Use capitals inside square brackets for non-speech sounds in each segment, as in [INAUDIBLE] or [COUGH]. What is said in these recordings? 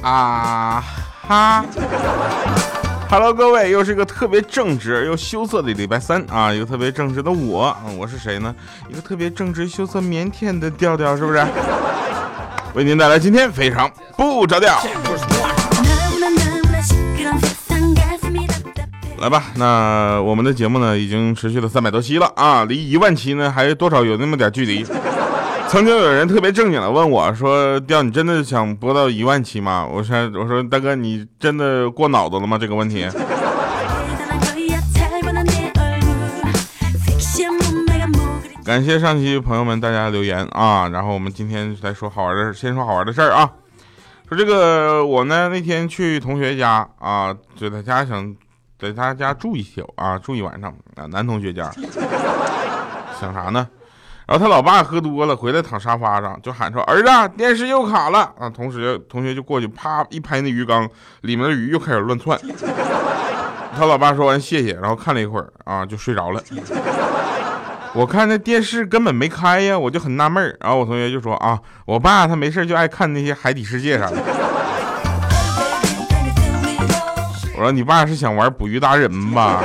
啊哈！Hello，各位，又是一个特别正直又羞涩的礼拜三啊！一个特别正直的我，我是谁呢？一个特别正直、羞涩、腼腆的调调，是不是？[LAUGHS] 为您带来今天非常不着调。来吧，那我们的节目呢，已经持续了三百多期了啊，离一万期呢，还多少有那么点距离。曾经有人特别正经的问我说：“调，你真的想播到一万期吗？”我说：“我说大哥，你真的过脑子了吗？这个问题。”感谢上期朋友们大家留言啊，然后我们今天来说好玩的，先说好玩的事儿啊。说这个我呢那天去同学家啊，就在家想在他家住一宿啊，住一晚上啊，男同学家。[LAUGHS] 想啥呢？然后他老爸喝多了回来躺沙发上就喊说：“儿子，电视又卡了啊！”同时同学就过去啪一拍那鱼缸，里面的鱼又开始乱窜。[LAUGHS] 他老爸说完谢谢，然后看了一会儿啊就睡着了。[LAUGHS] 我看那电视根本没开呀，我就很纳闷儿。然后我同学就说：“啊，我爸他没事就爱看那些海底世界啥的。”我说：“你爸是想玩捕鱼达人吧？”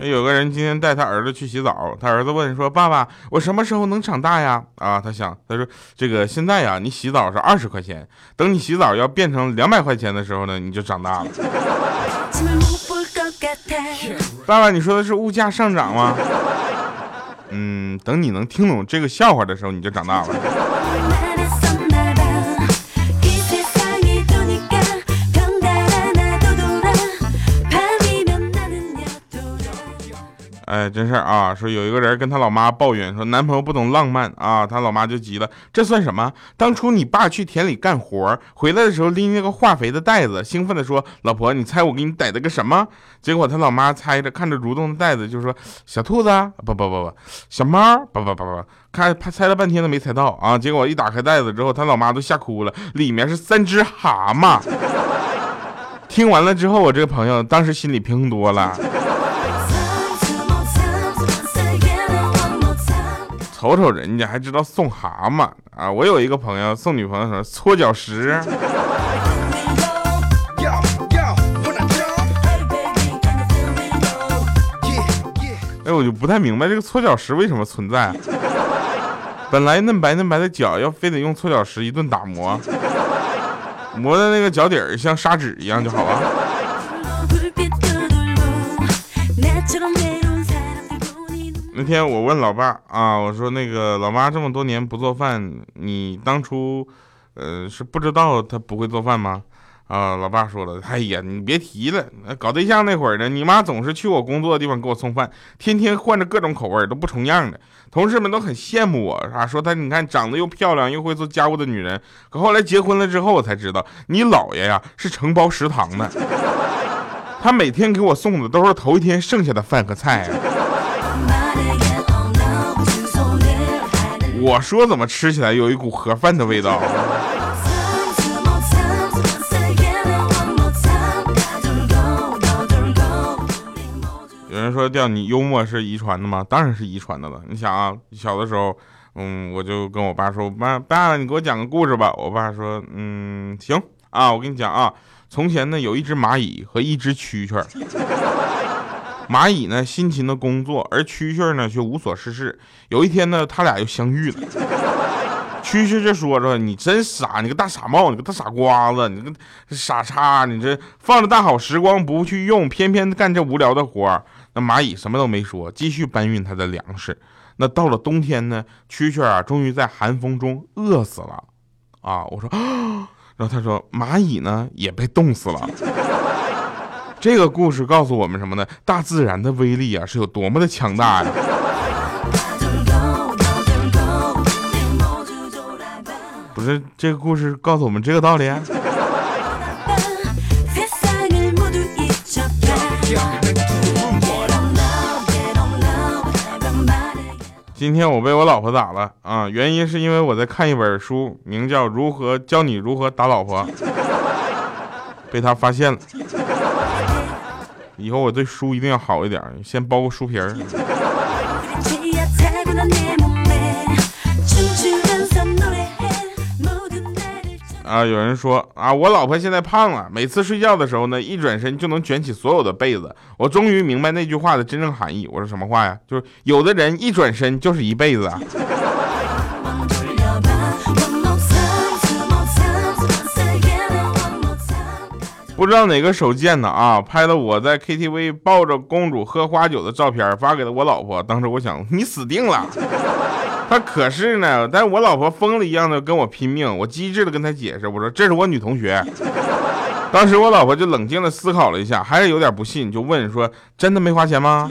有个人今天带他儿子去洗澡，他儿子问说：“爸爸，我什么时候能长大呀？”啊，他想，他说：“这个现在呀，你洗澡是二十块钱，等你洗澡要变成两百块钱的时候呢，你就长大了。”爸爸，你说的是物价上涨吗？嗯，等你能听懂这个笑话的时候，你就长大了。哎，真事儿啊！说有一个人跟他老妈抱怨说，男朋友不懂浪漫啊，他老妈就急了，这算什么？当初你爸去田里干活，回来的时候拎那个化肥的袋子，兴奋地说：“老婆，你猜我给你逮了个什么？”结果他老妈猜着，看着蠕动的袋子，就说：“小兔子，不不不不，小猫，不不不不不，看他猜了半天都没猜到啊！结果一打开袋子之后，他老妈都吓哭了，里面是三只蛤蟆。听完了之后，我这个朋友当时心里平衡多了。瞅瞅人家还知道送蛤蟆啊！我有一个朋友送女朋友什么搓脚石。哎，我就不太明白这个搓脚石为什么存在。本来嫩白嫩白的脚，要非得用搓脚石一顿打磨，磨的那个脚底儿像砂纸一样就好了。那天我问老爸啊，我说那个老妈这么多年不做饭，你当初，呃，是不知道她不会做饭吗？啊，老爸说了，哎呀，你别提了，搞对象那会儿呢，你妈总是去我工作的地方给我送饭，天天换着各种口味，都不重样的。同事们都很羡慕我，啊，说她你看长得又漂亮又会做家务的女人。可后来结婚了之后，我才知道，你姥爷呀是承包食堂的，他每天给我送的都是头一天剩下的饭和菜。我说怎么吃起来有一股盒饭的味道？有人说调你幽默是遗传的吗？当然是遗传的了。你想啊，小的时候，嗯，我就跟我爸说，爸爸，你给我讲个故事吧。我爸说，嗯，行啊，我跟你讲啊，从前呢有一只蚂蚁和一只蛐蛐。蚂蚁呢辛勤的工作，而蛐蛐呢却无所事事。有一天呢，他俩又相遇了。蛐蛐就说说：“你真傻，你个大傻帽，你个大傻瓜子，你个傻叉，你这放着大好时光不去用，偏偏干这无聊的活儿。”那蚂蚁什么都没说，继续搬运它的粮食。那到了冬天呢，蛐蛐啊，终于在寒风中饿死了。啊，我说，[GASPS] 然后他说，蚂蚁呢也被冻死了。这个故事告诉我们什么呢？大自然的威力啊，是有多么的强大呀！不是这个故事告诉我们这个道理？今天我被我老婆打了啊！原因是因为我在看一本书，名叫《如何教你如何打老婆》。[LAUGHS] 被她发现了。以后我对书一定要好一点，先包个书皮儿。[LAUGHS] 啊，有人说啊，我老婆现在胖了，每次睡觉的时候呢，一转身就能卷起所有的被子。我终于明白那句话的真正含义。我说什么话呀？就是有的人一转身就是一辈子啊。不知道哪个手贱的啊，拍了我在 KTV 抱着公主喝花酒的照片，发给了我老婆。当时我想，你死定了。他可是呢，但是我老婆疯了一样的跟我拼命。我机智的跟她解释，我说这是我女同学。[LAUGHS] 当时我老婆就冷静的思考了一下，还是有点不信，就问说：“真的没花钱吗？”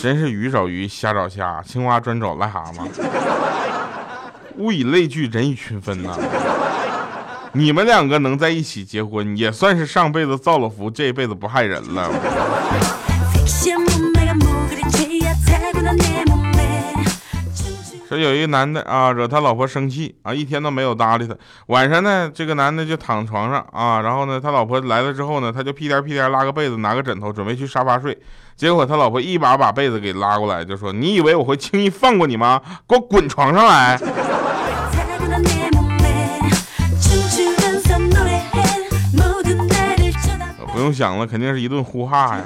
真是鱼找鱼，虾找虾，青蛙专找癞蛤蟆。物以类聚，人以群分呐。你们两个能在一起结婚，也算是上辈子造了福，这一辈子不害人了。说有一个男的啊，惹他老婆生气啊，一天都没有搭理他。晚上呢，这个男的就躺床上啊，然后呢，他老婆来了之后呢，他就屁颠屁颠拉个被子，拿个枕头准备去沙发睡。结果他老婆一把把被子给拉过来，就说：“你以为我会轻易放过你吗？给我滚床上来！”用想了，肯定是一顿呼哈呀。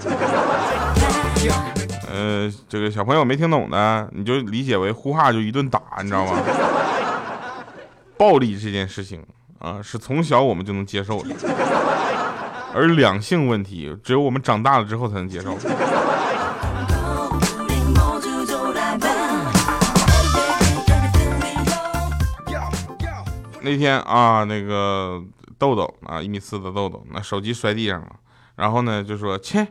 呃，这个小朋友没听懂的，你就理解为呼哈就一顿打，你知道吗？暴力这件事情啊，是从小我们就能接受的，而两性问题只有我们长大了之后才能接受。那天啊，那个豆豆啊，一米四的豆豆，那手机摔地上了，然后呢就说切。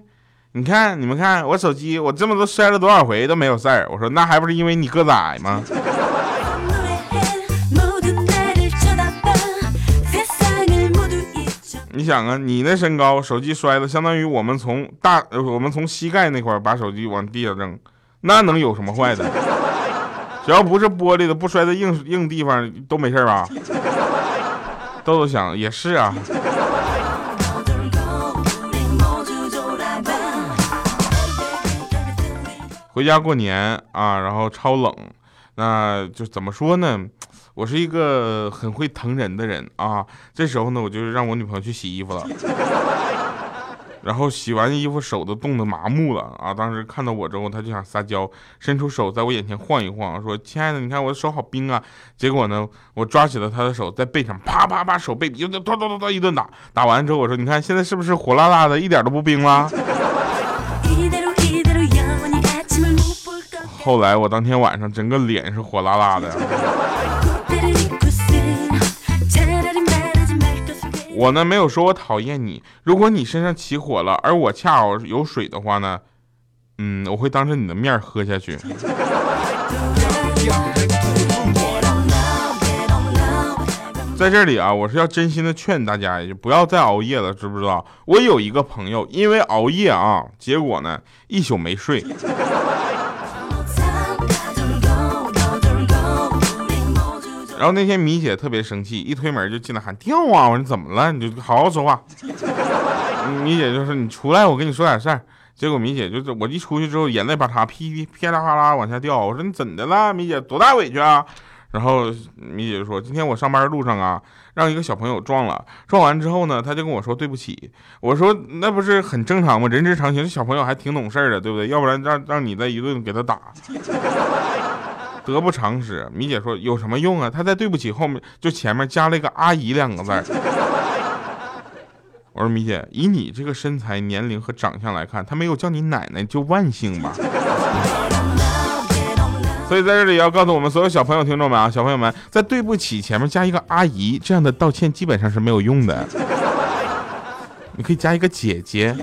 你看，你们看我手机，我这么多摔了多少回都没有事儿。我说那还不是因为你个子矮吗？你想啊，你那身高，手机摔了，相当于我们从大，我们从膝盖那块把手机往地下扔，那能有什么坏的？[LAUGHS] 只要不是玻璃的，不摔在硬硬地方都没事吧？[LAUGHS] 豆豆想也是啊。回家过年啊，然后超冷，那就怎么说呢？我是一个很会疼人的人啊。这时候呢，我就让我女朋友去洗衣服了。[LAUGHS] 然后洗完衣服，手都冻得麻木了啊！当时看到我之后，她就想撒娇，伸出手在我眼前晃一晃，说：“亲爱的，你看我的手好冰啊！”结果呢，我抓起了她的手，在背上啪啪啪手背，咚咚咚咚一顿打。打完之后，我说：“你看现在是不是火辣辣的，一点都不冰了？”后来我当天晚上整个脸是火辣辣的。我呢没有说我讨厌你，如果你身上起火了，而我恰好有水的话呢，嗯，我会当着你的面喝下去。在这里啊，我是要真心的劝大家，就不要再熬夜了，知不知道？我有一个朋友因为熬夜啊，结果呢一宿没睡。然后那天米姐特别生气，一推门就进来喊掉啊！我说怎么了？你就好好说话。[LAUGHS] 米姐就说你出来，我跟你说点事儿。结果米姐就是我一出去之后，眼泪把她噼噼噼啦啪啦往下掉。我说你怎的了，米姐多大委屈啊？然后米姐就说今天我上班路上啊，让一个小朋友撞了，撞完之后呢，他就跟我说对不起。我说那不是很正常吗？人之常情，这小朋友还挺懂事的，对不对？要不然让让你再一顿给他打。得不偿失，米姐说有什么用啊？他在对不起后面就前面加了一个阿姨两个字。我说米姐，以你这个身材、年龄和长相来看，他没有叫你奶奶就万幸吧。所以在这里要告诉我们所有小朋友、听众们啊，小朋友们在对不起前面加一个阿姨，这样的道歉基本上是没有用的。你可以加一个姐姐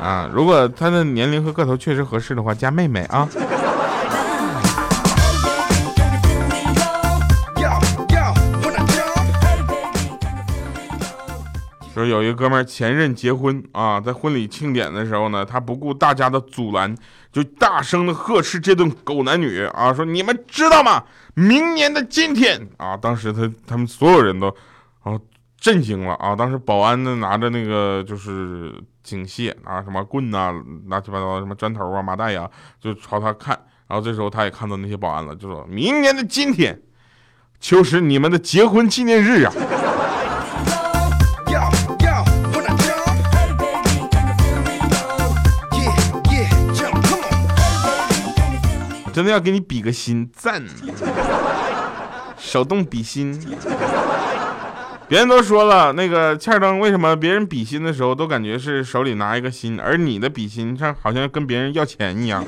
啊，如果他的年龄和个头确实合适的话，加妹妹啊。说有一个哥们儿前任结婚啊，在婚礼庆典的时候呢，他不顾大家的阻拦，就大声的呵斥这对狗男女啊，说你们知道吗？明年的今天啊，当时他他们所有人都啊震惊了啊，当时保安呢拿着那个就是警械啊，什么棍呐，乱七八糟什么砖头啊、麻袋呀，就朝他看，然后这时候他也看到那些保安了，就说明年的今天就是你们的结婚纪念日啊。真的要给你比个心，赞！手动比心。别人都说了，那个欠灯为什么别人比心的时候都感觉是手里拿一个心，而你的比心上好像跟别人要钱一样。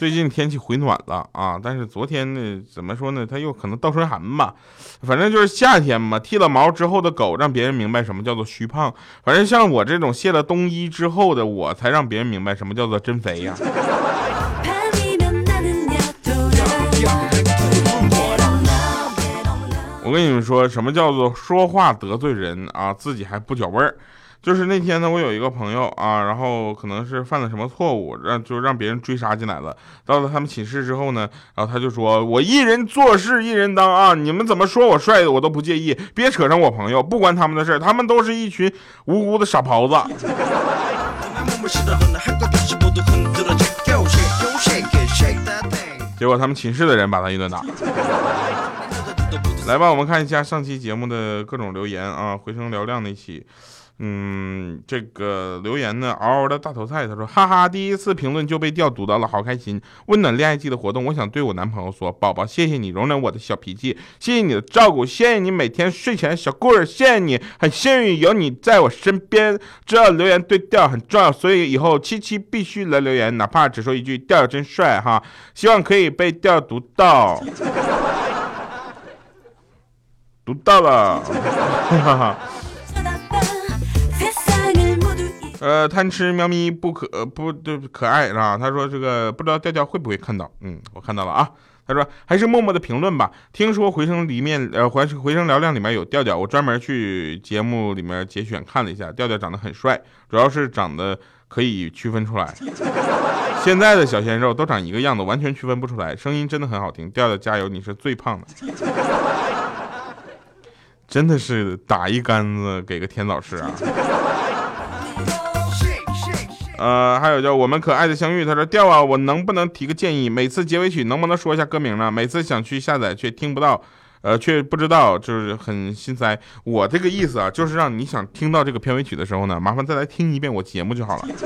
最近天气回暖了啊，但是昨天呢，怎么说呢？它又可能倒春寒吧。反正就是夏天嘛，剃了毛之后的狗，让别人明白什么叫做虚胖。反正像我这种卸了冬衣之后的，我才让别人明白什么叫做真肥呀。[LAUGHS] 我跟你们说，什么叫做说话得罪人啊，自己还不觉味儿。就是那天呢，我有一个朋友啊，然后可能是犯了什么错误，让就让别人追杀进来了。到了他们寝室之后呢，然后他就说：“我一人做事一人当啊，你们怎么说我帅的我都不介意，别扯上我朋友，不关他们的事他们都是一群无辜的傻狍子。”结果他们寝室的人把他一顿打。来吧，我们看一下上期节目的各种留言啊，回声嘹亮那期。嗯，这个留言呢，嗷嗷的大头菜，他说，哈哈，第一次评论就被调读到了，好开心。温暖恋爱季的活动，我想对我男朋友说，宝宝，谢谢你容忍我的小脾气，谢谢你的照顾，谢谢你每天睡前小故事，谢谢你，很幸运有你在我身边。这留言对调很重要，所以以后七七必须来留言，哪怕只说一句调调真帅哈，希望可以被调读到，读到了，呃，贪吃喵咪不可不对可爱是吧？他说这个不知道调调会不会看到，嗯，我看到了啊。他说还是默默的评论吧。听说回声里面呃回回声嘹亮里面有调调，我专门去节目里面节选看了一下，调调长得很帅，主要是长得可以区分出来。[LAUGHS] 现在的小鲜肉都长一个样子，完全区分不出来。声音真的很好听，调调加油，你是最胖的，[LAUGHS] 真的是打一竿子给个天老师啊。呃，还有叫我们可爱的相遇，他说调啊，我能不能提个建议？每次结尾曲能不能说一下歌名呢？每次想去下载却听不到，呃，却不知道，就是很心塞。我这个意思啊，就是让你想听到这个片尾曲的时候呢，麻烦再来听一遍我节目就好了。[LAUGHS]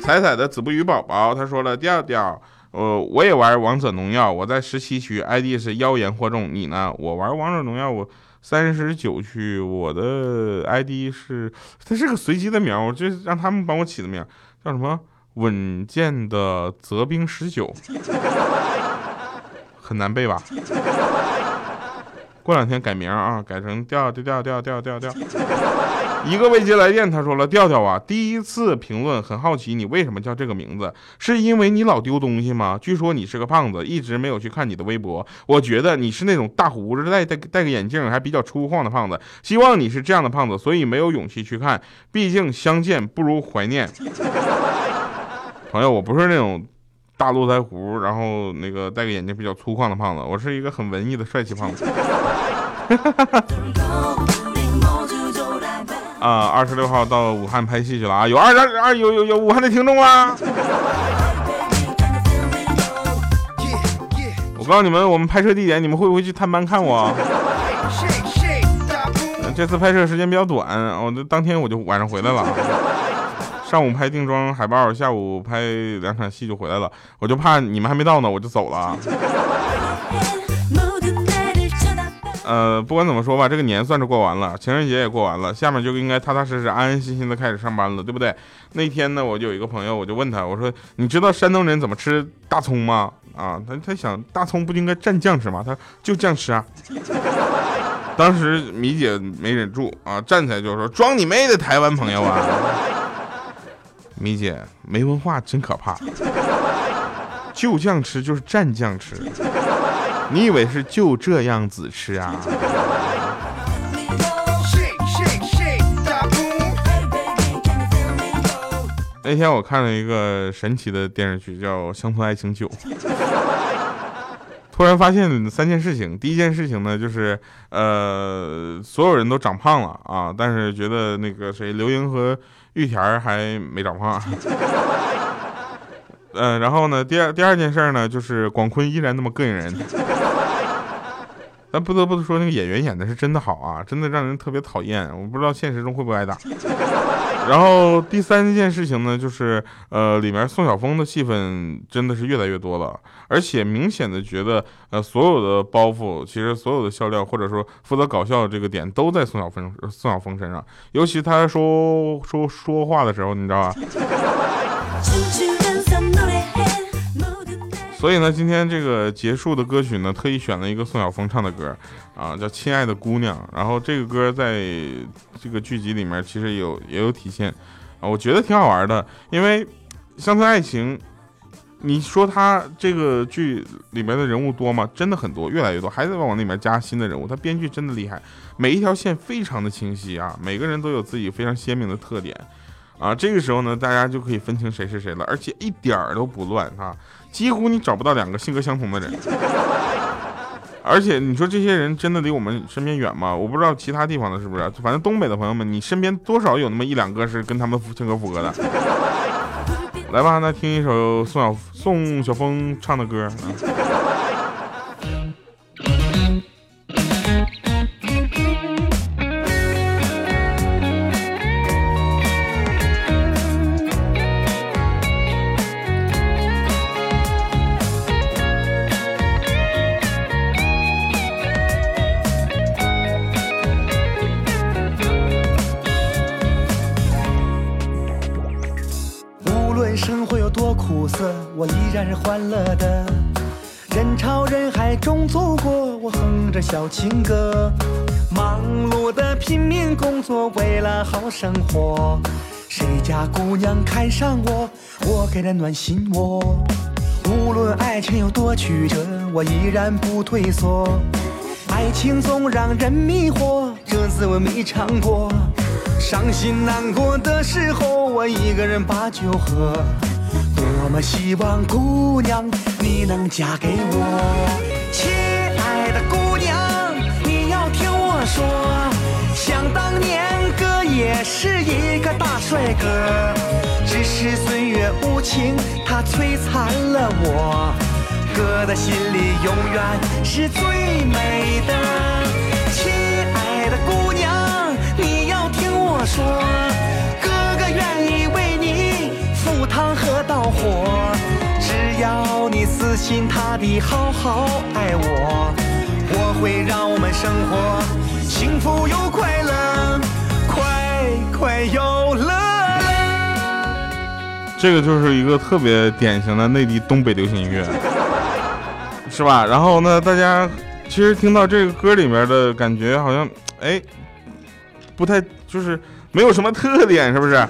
彩彩的子不语宝宝他说了调调，呃，我也玩王者荣耀，我在十七区，ID 是妖言惑众，你呢？我玩王者荣耀，我。三十九区，我的 ID 是，它是个随机的名，我就让他们帮我起的名，叫什么稳健的泽兵十九，很难背吧？过两天改名啊，改成调调调调调调调。一个未接来电，他说了：“调调啊，第一次评论，很好奇你为什么叫这个名字？是因为你老丢东西吗？据说你是个胖子，一直没有去看你的微博。我觉得你是那种大胡子、戴戴戴个眼镜还比较粗犷的胖子。希望你是这样的胖子，所以没有勇气去看。毕竟相见不如怀念。[LAUGHS] 朋友，我不是那种。”大络腮胡，然后那个戴个眼镜比较粗犷的胖子，我是一个很文艺的帅气胖子。[LAUGHS] 啊，二十六号到武汉拍戏去了啊，有二二二有有有武汉的听众吗？我告诉你们，我们拍摄地点，你们会不会去探班看我？这次拍摄时间比较短，我这当天我就晚上回来了。上午拍定妆海报，下午拍两场戏就回来了。我就怕你们还没到呢，我就走了。呃，不管怎么说吧，这个年算是过完了，情人节也过完了，下面就应该踏踏实实、安安心心的开始上班了，对不对？那天呢，我就有一个朋友，我就问他，我说：“你知道山东人怎么吃大葱吗？”啊，他他想大葱不应该蘸酱吃吗？他就酱吃啊。[LAUGHS] 当时米姐没忍住啊，站起来就说：“装你妹的台湾朋友啊！” [LAUGHS] 米姐没文化真可怕，[LAUGHS] 就酱吃就是蘸酱吃，你以为是就这样子吃啊？那天我看了一个神奇的电视剧，叫《乡村爱情九》。突然发现三件事情，第一件事情呢，就是呃，所有人都长胖了啊，但是觉得那个谁，刘英和玉田还没长胖。嗯，然后呢，第二第二件事呢，就是广坤依然那么膈应人。但不得不说，那个演员演的是真的好啊，真的让人特别讨厌。我不知道现实中会不会挨打。然后第三件事情呢，就是呃，里面宋晓峰的戏份真的是越来越多了，而且明显的觉得呃，所有的包袱，其实所有的笑料或者说负责搞笑的这个点都在宋晓峰宋晓峰身上，尤其他说说说话的时候，你知道吧？[LAUGHS] 所以呢，今天这个结束的歌曲呢，特意选了一个宋晓峰唱的歌，啊，叫《亲爱的姑娘》。然后这个歌在这个剧集里面其实有也有体现，啊，我觉得挺好玩的。因为《乡村爱情》，你说他这个剧里面的人物多吗？真的很多，越来越多，还在往里面加新的人物。他编剧真的厉害，每一条线非常的清晰啊，每个人都有自己非常鲜明的特点，啊，这个时候呢，大家就可以分清谁是谁了，而且一点儿都不乱啊。几乎你找不到两个性格相同的人，而且你说这些人真的离我们身边远吗？我不知道其他地方的是不是，反正东北的朋友们，你身边多少有那么一两个是跟他们性格符合的。来吧，那听一首宋小宋晓峰唱的歌。嗯情歌。忙碌的拼命工作，为了好生活。谁家姑娘看上我，我给她暖心窝。无论爱情有多曲折，我依然不退缩。爱情总让人迷惑，这滋味没尝过。伤心难过的时候，我一个人把酒喝。多么希望姑娘你能嫁给我，说，想当年哥也是一个大帅哥，只是岁月无情，他摧残了我。哥的心里永远是最美的，亲爱的姑娘，你要听我说。哥哥愿意为你赴汤和蹈火，只要你死心塌地好好爱我，我会让我们生活幸福又快乐，快快又乐这个就是一个特别典型的内地东北流行音乐，是吧？然后呢，大家其实听到这个歌里面的感觉，好像哎，不太就是没有什么特点，是不是？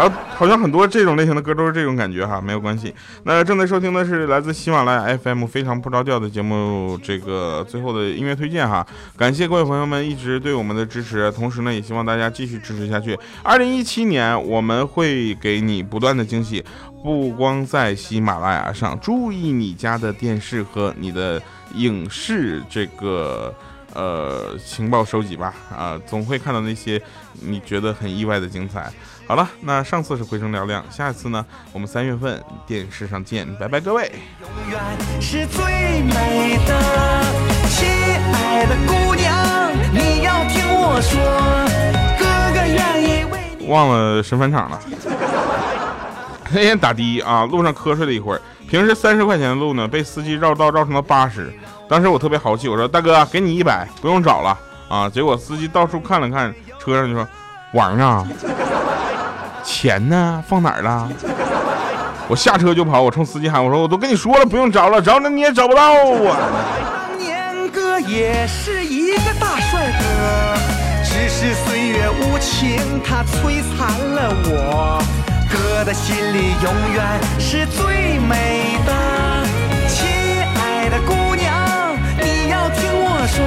好，好像很多这种类型的歌都是这种感觉哈，没有关系。那正在收听的是来自喜马拉雅 FM 非常不着调的节目，这个最后的音乐推荐哈。感谢各位朋友们一直对我们的支持，同时呢，也希望大家继续支持下去。二零一七年我们会给你不断的惊喜，不光在喜马拉雅上，注意你家的电视和你的影视这个呃情报收集吧，啊，总会看到那些你觉得很意外的精彩。好了，那上次是回声嘹亮，下一次呢，我们三月份电视上见，拜拜各位。永远是最美的，亲爱的姑娘，你要听我说，哥哥愿意为你。忘了神返场了。那天打的啊，路上瞌睡了一会儿，平时三十块钱的路呢，被司机绕道绕成了八十。当时我特别豪气，我说大哥，给你一百，不用找了啊。结果司机到处看了看车上，就说玩呢。钱呢？放哪儿了？我下车就跑，我冲司机喊：“我说我都跟你说了，不用找了，找了你也找不到啊！”当年哥也是一个大帅哥，只是岁月无情，他摧残了我。哥。的心里永远是最美的。亲爱的姑娘，你要听我说，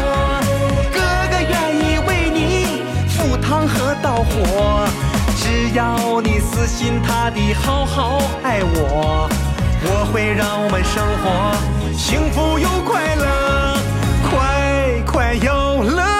哥哥愿意为你赴汤和蹈火，只要你死心塌地好好爱我我会让我们生活幸福又快乐快快有了